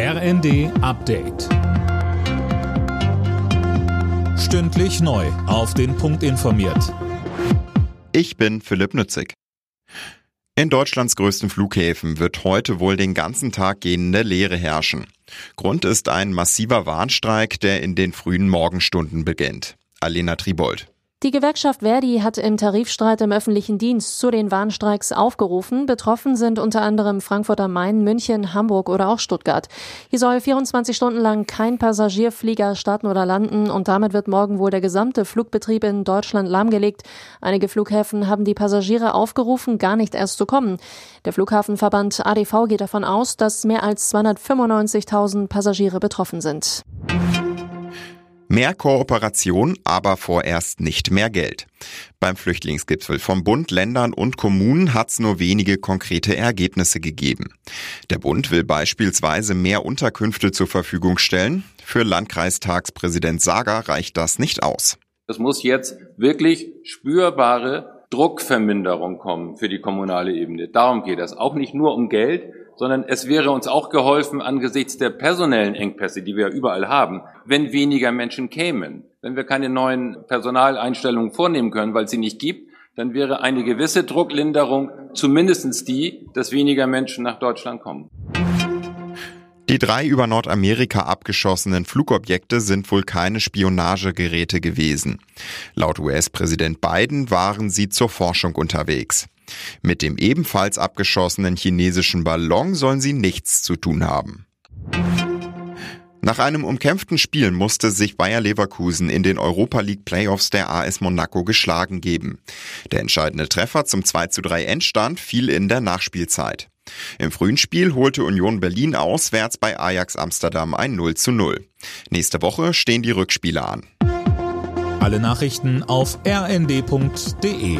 RND Update. Stündlich neu. Auf den Punkt informiert. Ich bin Philipp Nützig. In Deutschlands größten Flughäfen wird heute wohl den ganzen Tag gehende Leere herrschen. Grund ist ein massiver Warnstreik, der in den frühen Morgenstunden beginnt. Alena Tribold. Die Gewerkschaft Verdi hat im Tarifstreit im öffentlichen Dienst zu den Warnstreiks aufgerufen. Betroffen sind unter anderem Frankfurt am Main, München, Hamburg oder auch Stuttgart. Hier soll 24 Stunden lang kein Passagierflieger starten oder landen und damit wird morgen wohl der gesamte Flugbetrieb in Deutschland lahmgelegt. Einige Flughäfen haben die Passagiere aufgerufen, gar nicht erst zu kommen. Der Flughafenverband ADV geht davon aus, dass mehr als 295.000 Passagiere betroffen sind. Mehr Kooperation, aber vorerst nicht mehr Geld. Beim Flüchtlingsgipfel vom Bund, Ländern und Kommunen hat es nur wenige konkrete Ergebnisse gegeben. Der Bund will beispielsweise mehr Unterkünfte zur Verfügung stellen. Für Landkreistagspräsident Sager reicht das nicht aus. Es muss jetzt wirklich spürbare Druckverminderung kommen für die kommunale Ebene. Darum geht es. Auch nicht nur um Geld, sondern es wäre uns auch geholfen angesichts der personellen Engpässe, die wir überall haben, wenn weniger Menschen kämen. Wenn wir keine neuen Personaleinstellungen vornehmen können, weil es sie nicht gibt, dann wäre eine gewisse Drucklinderung zumindestens die, dass weniger Menschen nach Deutschland kommen. Die drei über Nordamerika abgeschossenen Flugobjekte sind wohl keine Spionagegeräte gewesen. Laut US-Präsident Biden waren sie zur Forschung unterwegs. Mit dem ebenfalls abgeschossenen chinesischen Ballon sollen sie nichts zu tun haben. Nach einem umkämpften Spiel musste sich Bayer Leverkusen in den Europa League Playoffs der AS Monaco geschlagen geben. Der entscheidende Treffer zum 2 zu 3 Endstand fiel in der Nachspielzeit. Im frühen Spiel holte Union Berlin auswärts bei Ajax Amsterdam ein 0 zu 0. Nächste Woche stehen die Rückspiele an. Alle Nachrichten auf rnd.de